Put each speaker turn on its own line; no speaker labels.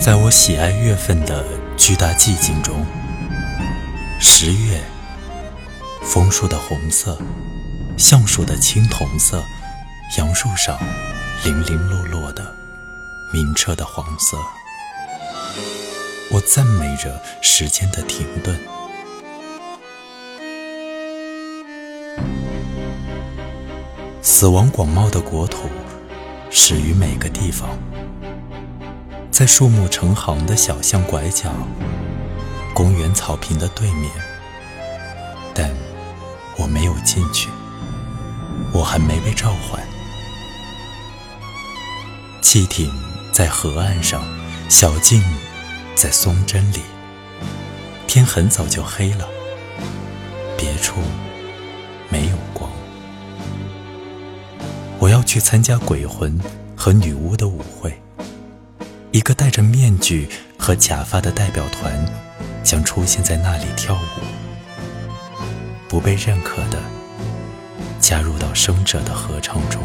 在我喜爱月份的巨大寂静中，十月，枫树的红色，橡树的青铜色，杨树上零零落落的明澈的黄色，我赞美着时间的停顿。死亡广袤的国土，始于每个地方。在树木成行的小巷拐角，公园草坪的对面，但我没有进去，我还没被召唤。汽艇在河岸上，小径在松针里，天很早就黑了，别处没有光。我要去参加鬼魂和女巫的舞会。一个戴着面具和假发的代表团将出现在那里跳舞，不被认可的加入到生者的合唱中。